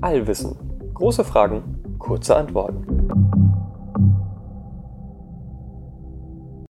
Allwissen. Große Fragen, kurze Antworten.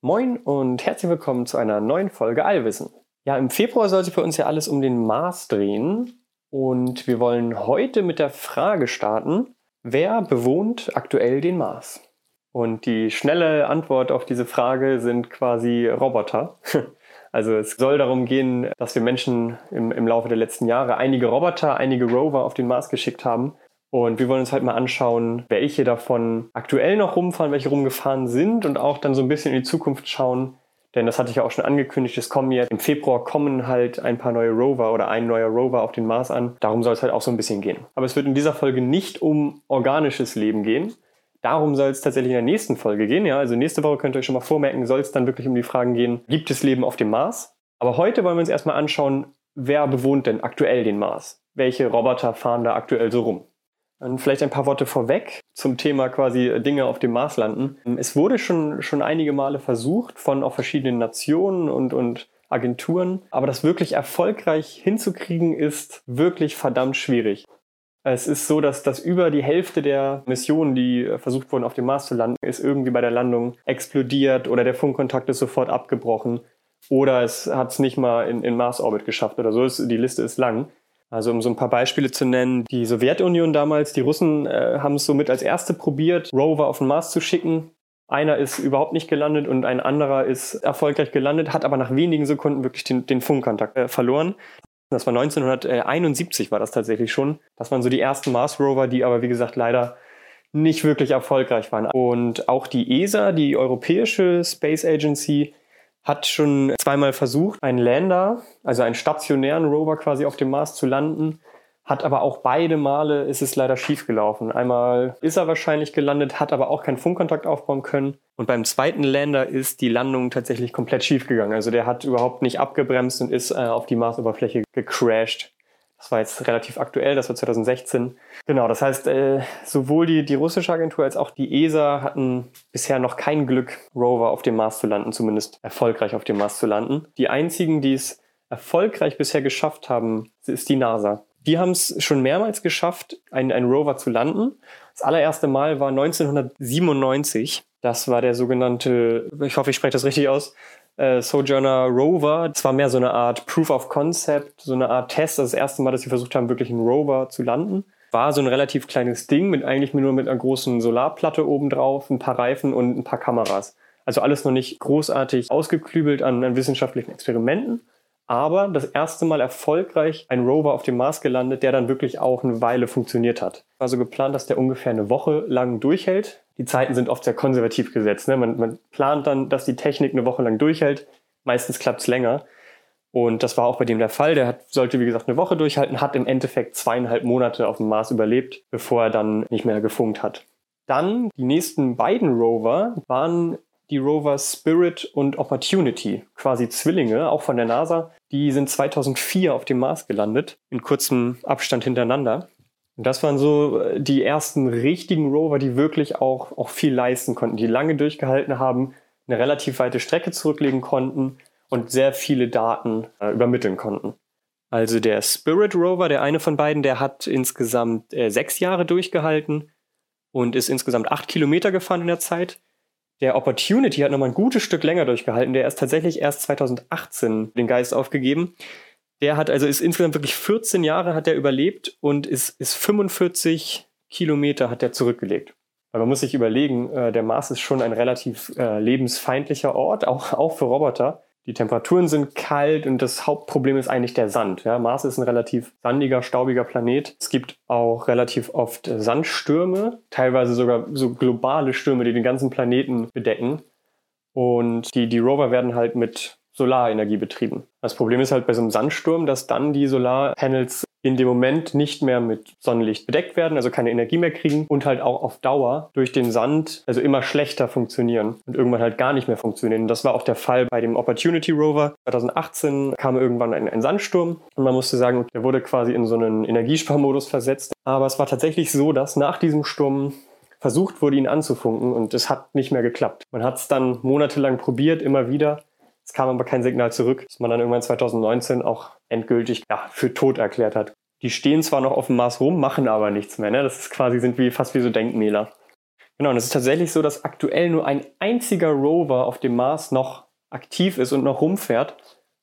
Moin und herzlich willkommen zu einer neuen Folge Allwissen. Ja, im Februar soll sich bei uns ja alles um den Mars drehen und wir wollen heute mit der Frage starten, wer bewohnt aktuell den Mars? Und die schnelle Antwort auf diese Frage sind quasi Roboter. Also es soll darum gehen, dass wir Menschen im, im Laufe der letzten Jahre einige Roboter, einige Rover auf den Mars geschickt haben. Und wir wollen uns halt mal anschauen, welche davon aktuell noch rumfahren, welche rumgefahren sind und auch dann so ein bisschen in die Zukunft schauen. Denn das hatte ich ja auch schon angekündigt, es kommen jetzt im Februar kommen halt ein paar neue Rover oder ein neuer Rover auf den Mars an. Darum soll es halt auch so ein bisschen gehen. Aber es wird in dieser Folge nicht um organisches Leben gehen, Darum soll es tatsächlich in der nächsten Folge gehen. Ja? Also nächste Woche könnt ihr euch schon mal vormerken, soll es dann wirklich um die Fragen gehen, gibt es Leben auf dem Mars? Aber heute wollen wir uns erstmal anschauen, wer bewohnt denn aktuell den Mars? Welche Roboter fahren da aktuell so rum? Und vielleicht ein paar Worte vorweg zum Thema quasi Dinge auf dem Mars landen. Es wurde schon, schon einige Male versucht von auch verschiedenen Nationen und, und Agenturen, aber das wirklich erfolgreich hinzukriegen ist wirklich verdammt schwierig. Es ist so, dass, dass über die Hälfte der Missionen, die äh, versucht wurden, auf dem Mars zu landen, ist irgendwie bei der Landung explodiert oder der Funkkontakt ist sofort abgebrochen oder es hat es nicht mal in, in Mars-Orbit geschafft oder so. Ist, die Liste ist lang. Also um so ein paar Beispiele zu nennen, die Sowjetunion damals, die Russen äh, haben es somit als erste probiert, Rover auf den Mars zu schicken. Einer ist überhaupt nicht gelandet und ein anderer ist erfolgreich gelandet, hat aber nach wenigen Sekunden wirklich den, den Funkkontakt äh, verloren. Das war 1971 war das tatsächlich schon. Das waren so die ersten Mars Rover, die aber wie gesagt leider nicht wirklich erfolgreich waren. Und auch die ESA, die Europäische Space Agency, hat schon zweimal versucht, einen Lander, also einen stationären Rover quasi auf dem Mars zu landen hat aber auch beide Male ist es leider schief gelaufen. Einmal ist er wahrscheinlich gelandet, hat aber auch keinen Funkkontakt aufbauen können. Und beim zweiten Lander ist die Landung tatsächlich komplett schief gegangen. Also der hat überhaupt nicht abgebremst und ist äh, auf die Marsoberfläche gecrashed. Das war jetzt relativ aktuell, das war 2016. Genau, das heißt, äh, sowohl die, die russische Agentur als auch die ESA hatten bisher noch kein Glück, Rover auf dem Mars zu landen, zumindest erfolgreich auf dem Mars zu landen. Die einzigen, die es erfolgreich bisher geschafft haben, ist die NASA. Die haben es schon mehrmals geschafft, einen, einen Rover zu landen. Das allererste Mal war 1997. Das war der sogenannte, ich hoffe, ich spreche das richtig aus, äh, Sojourner Rover. Das war mehr so eine Art Proof of Concept, so eine Art Test. Das, das erste Mal, dass sie versucht haben, wirklich einen Rover zu landen. War so ein relativ kleines Ding mit eigentlich nur mit einer großen Solarplatte obendrauf, ein paar Reifen und ein paar Kameras. Also alles noch nicht großartig ausgeklügelt an, an wissenschaftlichen Experimenten aber das erste Mal erfolgreich ein Rover auf dem Mars gelandet, der dann wirklich auch eine Weile funktioniert hat. War so geplant, dass der ungefähr eine Woche lang durchhält. Die Zeiten sind oft sehr konservativ gesetzt. Ne? Man, man plant dann, dass die Technik eine Woche lang durchhält. Meistens klappt es länger. Und das war auch bei dem der Fall. Der hat, sollte, wie gesagt, eine Woche durchhalten, hat im Endeffekt zweieinhalb Monate auf dem Mars überlebt, bevor er dann nicht mehr gefunkt hat. Dann die nächsten beiden Rover waren die Rover Spirit und Opportunity, quasi Zwillinge, auch von der NASA. Die sind 2004 auf dem Mars gelandet, in kurzem Abstand hintereinander. Und das waren so äh, die ersten richtigen Rover, die wirklich auch, auch viel leisten konnten, die lange durchgehalten haben, eine relativ weite Strecke zurücklegen konnten und sehr viele Daten äh, übermitteln konnten. Also der Spirit Rover, der eine von beiden, der hat insgesamt äh, sechs Jahre durchgehalten und ist insgesamt acht Kilometer gefahren in der Zeit. Der Opportunity hat nochmal ein gutes Stück länger durchgehalten. Der ist tatsächlich erst 2018 den Geist aufgegeben. Der hat also ist insgesamt wirklich 14 Jahre hat er überlebt und ist, ist 45 Kilometer hat er zurückgelegt. Weil man muss sich überlegen, äh, der Mars ist schon ein relativ äh, lebensfeindlicher Ort, auch, auch für Roboter. Die Temperaturen sind kalt und das Hauptproblem ist eigentlich der Sand. Ja, Mars ist ein relativ sandiger, staubiger Planet. Es gibt auch relativ oft Sandstürme, teilweise sogar so globale Stürme, die den ganzen Planeten bedecken. Und die, die Rover werden halt mit Solarenergie betrieben. Das Problem ist halt bei so einem Sandsturm, dass dann die Solarpanels in dem Moment nicht mehr mit Sonnenlicht bedeckt werden, also keine Energie mehr kriegen und halt auch auf Dauer durch den Sand also immer schlechter funktionieren und irgendwann halt gar nicht mehr funktionieren. Und das war auch der Fall bei dem Opportunity Rover. 2018 kam irgendwann ein, ein Sandsturm und man musste sagen, der wurde quasi in so einen Energiesparmodus versetzt. Aber es war tatsächlich so, dass nach diesem Sturm versucht wurde, ihn anzufunken und es hat nicht mehr geklappt. Man hat es dann monatelang probiert, immer wieder Es kam aber kein Signal zurück, dass man dann irgendwann 2019 auch endgültig ja, für tot erklärt hat. Die stehen zwar noch auf dem Mars rum, machen aber nichts mehr. Ne? Das ist quasi, sind wie fast wie so Denkmäler. Genau, und es ist tatsächlich so, dass aktuell nur ein einziger Rover auf dem Mars noch aktiv ist und noch rumfährt.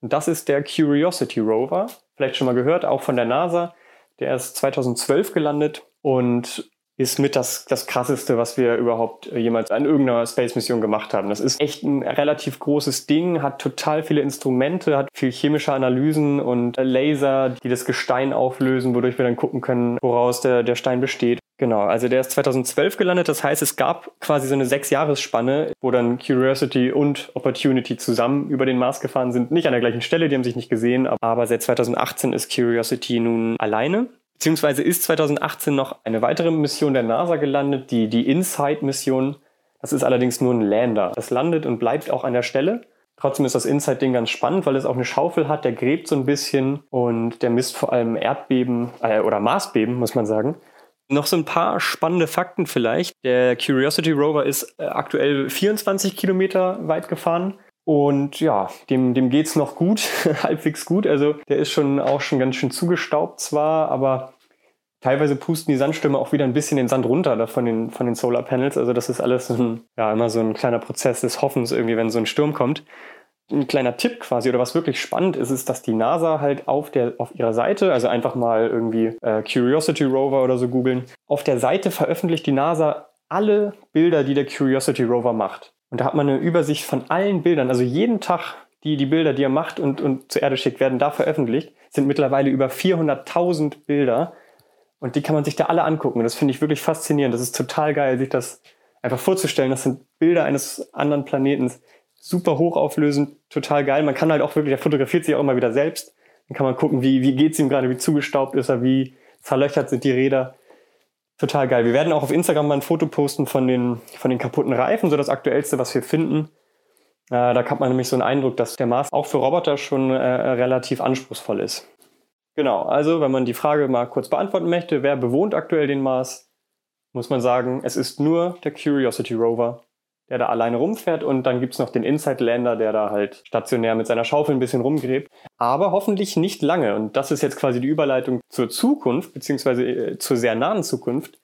Und das ist der Curiosity Rover. Vielleicht schon mal gehört, auch von der NASA. Der ist 2012 gelandet und ist mit das, das krasseste, was wir überhaupt äh, jemals an irgendeiner Space-Mission gemacht haben. Das ist echt ein relativ großes Ding, hat total viele Instrumente, hat viel chemische Analysen und Laser, die das Gestein auflösen, wodurch wir dann gucken können, woraus der, der Stein besteht. Genau, also der ist 2012 gelandet. Das heißt, es gab quasi so eine Sechs-Jahres-Spanne, wo dann Curiosity und Opportunity zusammen über den Mars gefahren sind. Nicht an der gleichen Stelle, die haben sich nicht gesehen, aber seit 2018 ist Curiosity nun alleine. Beziehungsweise ist 2018 noch eine weitere Mission der NASA gelandet, die, die InSight-Mission. Das ist allerdings nur ein Lander. Das landet und bleibt auch an der Stelle. Trotzdem ist das InSight-Ding ganz spannend, weil es auch eine Schaufel hat, der gräbt so ein bisschen und der misst vor allem Erdbeben äh, oder Marsbeben, muss man sagen. Noch so ein paar spannende Fakten vielleicht. Der Curiosity Rover ist äh, aktuell 24 Kilometer weit gefahren. Und ja, dem, dem geht's noch gut, halbwegs gut. Also der ist schon auch schon ganz schön zugestaubt zwar, aber teilweise pusten die Sandstürme auch wieder ein bisschen den Sand runter da von den, von den Solar Panels. Also das ist alles ein, ja, immer so ein kleiner Prozess des Hoffens irgendwie, wenn so ein Sturm kommt. Ein kleiner Tipp quasi, oder was wirklich spannend ist, ist, dass die NASA halt auf, der, auf ihrer Seite, also einfach mal irgendwie äh, Curiosity Rover oder so googeln, auf der Seite veröffentlicht die NASA alle Bilder, die der Curiosity Rover macht. Und da hat man eine Übersicht von allen Bildern. Also jeden Tag die, die Bilder, die er macht und, und zur Erde schickt, werden da veröffentlicht. Sind mittlerweile über 400.000 Bilder. Und die kann man sich da alle angucken. Das finde ich wirklich faszinierend. Das ist total geil, sich das einfach vorzustellen. Das sind Bilder eines anderen Planeten. Super hochauflösend, total geil. Man kann halt auch wirklich, er fotografiert sich auch immer wieder selbst. Dann kann man gucken, wie, wie geht's ihm gerade, wie zugestaubt ist er, wie zerlöchert sind die Räder. Total geil. Wir werden auch auf Instagram mal ein Foto posten von den, von den kaputten Reifen, so das aktuellste, was wir finden. Äh, da hat man nämlich so einen Eindruck, dass der Mars auch für Roboter schon äh, relativ anspruchsvoll ist. Genau, also wenn man die Frage mal kurz beantworten möchte, wer bewohnt aktuell den Mars, muss man sagen, es ist nur der Curiosity Rover der da alleine rumfährt und dann gibt's noch den Inside Lander, der da halt stationär mit seiner Schaufel ein bisschen rumgräbt. Aber hoffentlich nicht lange. Und das ist jetzt quasi die Überleitung zur Zukunft, beziehungsweise äh, zur sehr nahen Zukunft.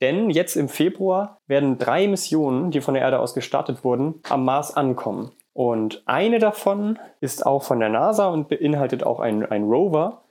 Denn jetzt im Februar werden drei Missionen, die von der Erde aus gestartet wurden, am Mars ankommen. Und eine davon ist auch von der NASA und beinhaltet auch einen, einen Rover.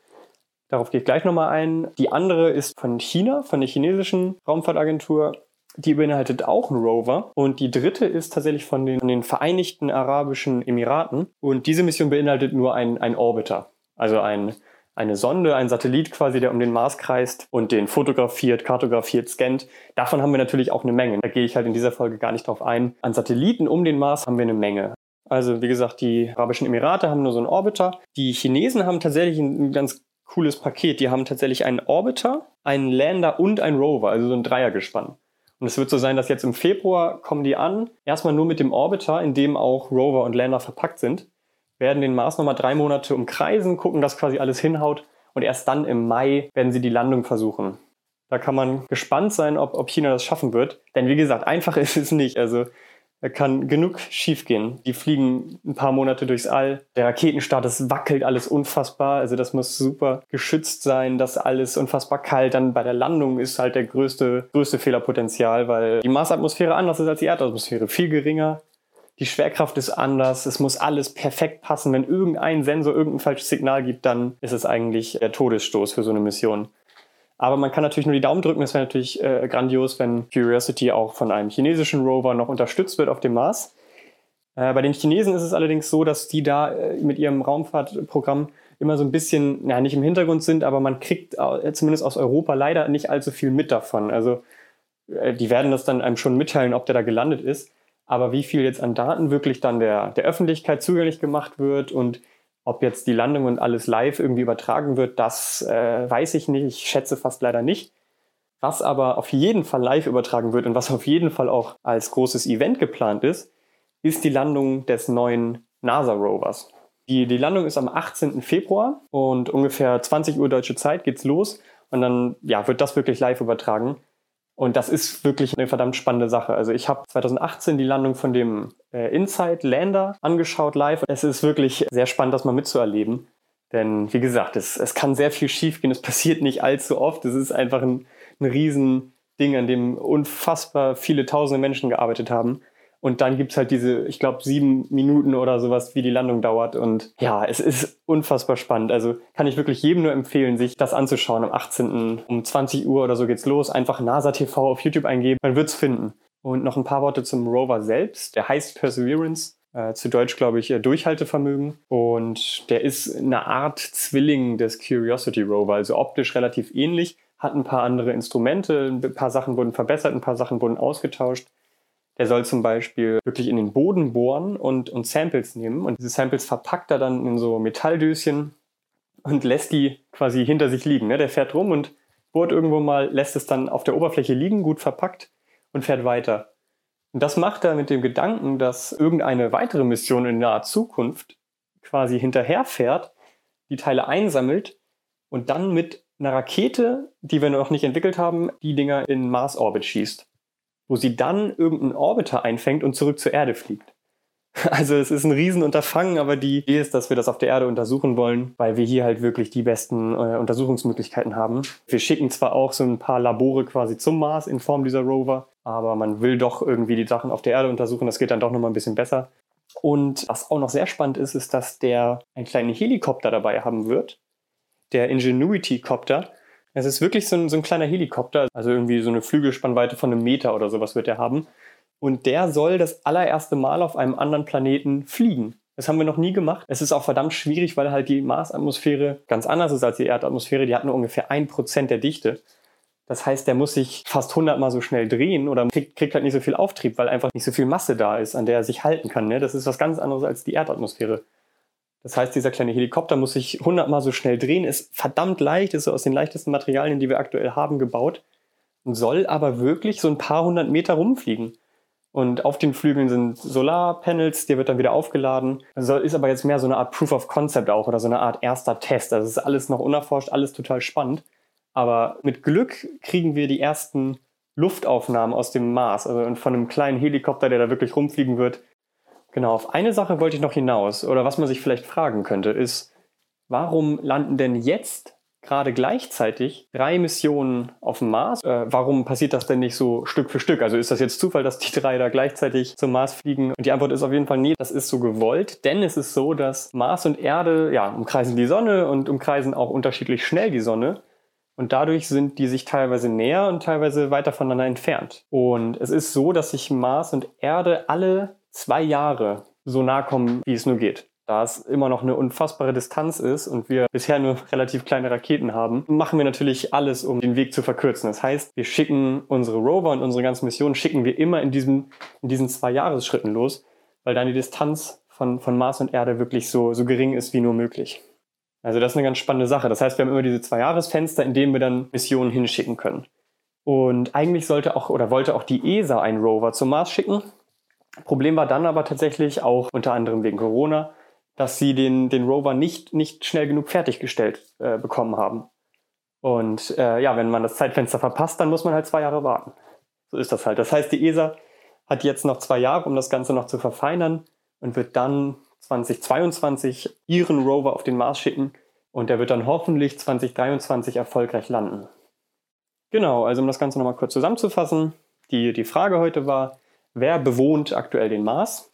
Darauf gehe ich gleich nochmal ein. Die andere ist von China, von der chinesischen Raumfahrtagentur die beinhaltet auch einen Rover. Und die dritte ist tatsächlich von den, von den Vereinigten Arabischen Emiraten. Und diese Mission beinhaltet nur einen, Orbiter. Also ein, eine Sonde, ein Satellit quasi, der um den Mars kreist und den fotografiert, kartografiert, scannt. Davon haben wir natürlich auch eine Menge. Da gehe ich halt in dieser Folge gar nicht drauf ein. An Satelliten um den Mars haben wir eine Menge. Also wie gesagt, die Arabischen Emirate haben nur so einen Orbiter. Die Chinesen haben tatsächlich ein ganz cooles Paket. Die haben tatsächlich einen Orbiter, einen Lander und einen Rover, also so ein Dreiergespann. Und es wird so sein, dass jetzt im Februar kommen die an, erstmal nur mit dem Orbiter, in dem auch Rover und Lander verpackt sind, werden den Mars nochmal drei Monate umkreisen, gucken, dass quasi alles hinhaut und erst dann im Mai werden sie die Landung versuchen. Da kann man gespannt sein, ob, ob China das schaffen wird. Denn wie gesagt, einfach ist es nicht. Also da kann genug schiefgehen. Die fliegen ein paar Monate durchs All. Der Raketenstart, das wackelt alles unfassbar. Also das muss super geschützt sein, das alles unfassbar kalt. Dann bei der Landung ist halt der größte, größte Fehlerpotenzial, weil die Marsatmosphäre anders ist als die Erdatmosphäre. Viel geringer. Die Schwerkraft ist anders. Es muss alles perfekt passen. Wenn irgendein Sensor irgendein falsches Signal gibt, dann ist es eigentlich der Todesstoß für so eine Mission. Aber man kann natürlich nur die Daumen drücken. Es wäre natürlich äh, grandios, wenn Curiosity auch von einem chinesischen Rover noch unterstützt wird auf dem Mars. Äh, bei den Chinesen ist es allerdings so, dass die da äh, mit ihrem Raumfahrtprogramm immer so ein bisschen, ja, nicht im Hintergrund sind, aber man kriegt äh, zumindest aus Europa leider nicht allzu viel mit davon. Also äh, die werden das dann einem schon mitteilen, ob der da gelandet ist. Aber wie viel jetzt an Daten wirklich dann der, der Öffentlichkeit zugänglich gemacht wird und ob jetzt die Landung und alles live irgendwie übertragen wird, das äh, weiß ich nicht. Ich schätze fast leider nicht. Was aber auf jeden Fall live übertragen wird und was auf jeden Fall auch als großes Event geplant ist, ist die Landung des neuen NASA-Rovers. Die, die Landung ist am 18. Februar und ungefähr 20 Uhr deutsche Zeit geht's los und dann ja, wird das wirklich live übertragen. Und das ist wirklich eine verdammt spannende Sache. Also ich habe 2018 die Landung von dem äh, Inside Lander angeschaut live. Es ist wirklich sehr spannend, das mal mitzuerleben. Denn wie gesagt, es, es kann sehr viel schiefgehen. Es passiert nicht allzu oft. Es ist einfach ein, ein Riesending, an dem unfassbar viele tausende Menschen gearbeitet haben. Und dann gibt's halt diese, ich glaube, sieben Minuten oder sowas, wie die Landung dauert. Und ja, es ist unfassbar spannend. Also kann ich wirklich jedem nur empfehlen, sich das anzuschauen. Am 18. um 20 Uhr oder so geht's los. Einfach NASA TV auf YouTube eingeben, man wird's finden. Und noch ein paar Worte zum Rover selbst. Der heißt Perseverance. Äh, zu Deutsch, glaube ich, Durchhaltevermögen. Und der ist eine Art Zwilling des Curiosity Rover, also optisch relativ ähnlich, hat ein paar andere Instrumente, ein paar Sachen wurden verbessert, ein paar Sachen wurden ausgetauscht. Der soll zum Beispiel wirklich in den Boden bohren und, und Samples nehmen. Und diese Samples verpackt er dann in so Metalldöschen und lässt die quasi hinter sich liegen. Ne? Der fährt rum und bohrt irgendwo mal, lässt es dann auf der Oberfläche liegen, gut verpackt und fährt weiter. Und das macht er mit dem Gedanken, dass irgendeine weitere Mission in naher Zukunft quasi hinterherfährt, die Teile einsammelt und dann mit einer Rakete, die wir noch nicht entwickelt haben, die Dinger in Mars-Orbit schießt wo sie dann irgendeinen Orbiter einfängt und zurück zur Erde fliegt. Also es ist ein Riesenunterfangen, aber die Idee ist, dass wir das auf der Erde untersuchen wollen, weil wir hier halt wirklich die besten äh, Untersuchungsmöglichkeiten haben. Wir schicken zwar auch so ein paar Labore quasi zum Mars in Form dieser Rover, aber man will doch irgendwie die Sachen auf der Erde untersuchen. Das geht dann doch nochmal ein bisschen besser. Und was auch noch sehr spannend ist, ist, dass der einen kleinen Helikopter dabei haben wird. Der Ingenuity-Copter. Es ist wirklich so ein, so ein kleiner Helikopter, also irgendwie so eine Flügelspannweite von einem Meter oder sowas wird er haben. Und der soll das allererste Mal auf einem anderen Planeten fliegen. Das haben wir noch nie gemacht. Es ist auch verdammt schwierig, weil halt die Marsatmosphäre ganz anders ist als die Erdatmosphäre. Die hat nur ungefähr ein Prozent der Dichte. Das heißt, der muss sich fast hundertmal so schnell drehen oder kriegt, kriegt, halt nicht so viel Auftrieb, weil einfach nicht so viel Masse da ist, an der er sich halten kann. Ne? Das ist was ganz anderes als die Erdatmosphäre. Das heißt, dieser kleine Helikopter muss sich hundertmal so schnell drehen, ist verdammt leicht, ist so aus den leichtesten Materialien, die wir aktuell haben, gebaut und soll aber wirklich so ein paar hundert Meter rumfliegen. Und auf den Flügeln sind Solarpanels, der wird dann wieder aufgeladen. Also ist aber jetzt mehr so eine Art Proof of Concept auch oder so eine Art erster Test. Also ist alles noch unerforscht, alles total spannend. Aber mit Glück kriegen wir die ersten Luftaufnahmen aus dem Mars, also von einem kleinen Helikopter, der da wirklich rumfliegen wird, Genau, auf eine Sache wollte ich noch hinaus, oder was man sich vielleicht fragen könnte, ist, warum landen denn jetzt gerade gleichzeitig drei Missionen auf dem Mars? Äh, warum passiert das denn nicht so Stück für Stück? Also ist das jetzt Zufall, dass die drei da gleichzeitig zum Mars fliegen? Und die Antwort ist auf jeden Fall nee, das ist so gewollt, denn es ist so, dass Mars und Erde, ja, umkreisen die Sonne und umkreisen auch unterschiedlich schnell die Sonne. Und dadurch sind die sich teilweise näher und teilweise weiter voneinander entfernt. Und es ist so, dass sich Mars und Erde alle zwei Jahre so nah kommen, wie es nur geht. Da es immer noch eine unfassbare Distanz ist und wir bisher nur relativ kleine Raketen haben, machen wir natürlich alles, um den Weg zu verkürzen. Das heißt, wir schicken unsere Rover und unsere ganze Mission schicken wir immer in, diesem, in diesen zwei Jahresschritten los, weil dann die Distanz von, von Mars und Erde wirklich so, so gering ist wie nur möglich. Also das ist eine ganz spannende Sache. Das heißt, wir haben immer diese zwei Jahresfenster, in denen wir dann Missionen hinschicken können. Und eigentlich sollte auch oder wollte auch die ESA einen Rover zum Mars schicken. Problem war dann aber tatsächlich auch unter anderem wegen Corona, dass sie den, den Rover nicht, nicht schnell genug fertiggestellt äh, bekommen haben. Und äh, ja, wenn man das Zeitfenster verpasst, dann muss man halt zwei Jahre warten. So ist das halt. Das heißt, die ESA hat jetzt noch zwei Jahre, um das Ganze noch zu verfeinern und wird dann 2022 ihren Rover auf den Mars schicken und der wird dann hoffentlich 2023 erfolgreich landen. Genau, also um das Ganze nochmal kurz zusammenzufassen, die, die Frage heute war, wer bewohnt aktuell den Mars?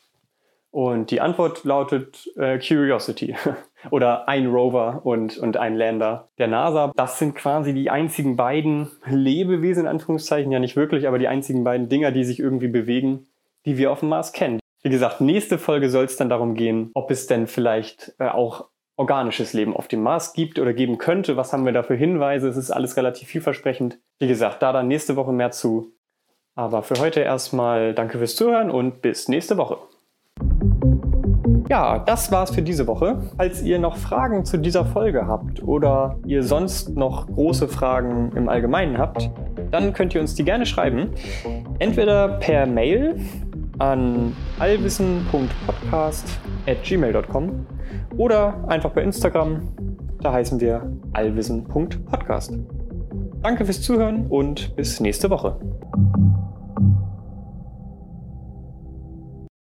Und die Antwort lautet äh, Curiosity oder ein Rover und, und ein Lander der NASA. Das sind quasi die einzigen beiden Lebewesen, in Anführungszeichen, ja nicht wirklich, aber die einzigen beiden Dinger, die sich irgendwie bewegen, die wir auf dem Mars kennen. Wie gesagt, nächste Folge soll es dann darum gehen, ob es denn vielleicht äh, auch organisches Leben auf dem Mars gibt oder geben könnte. Was haben wir da für Hinweise? Es ist alles relativ vielversprechend. Wie gesagt, da dann nächste Woche mehr zu. Aber für heute erstmal danke fürs Zuhören und bis nächste Woche. Ja, das war's für diese Woche. Falls ihr noch Fragen zu dieser Folge habt oder ihr sonst noch große Fragen im Allgemeinen habt, dann könnt ihr uns die gerne schreiben. Entweder per Mail an allwissen.podcast.gmail.com oder einfach bei Instagram. Da heißen wir allwissen.podcast. Danke fürs Zuhören und bis nächste Woche.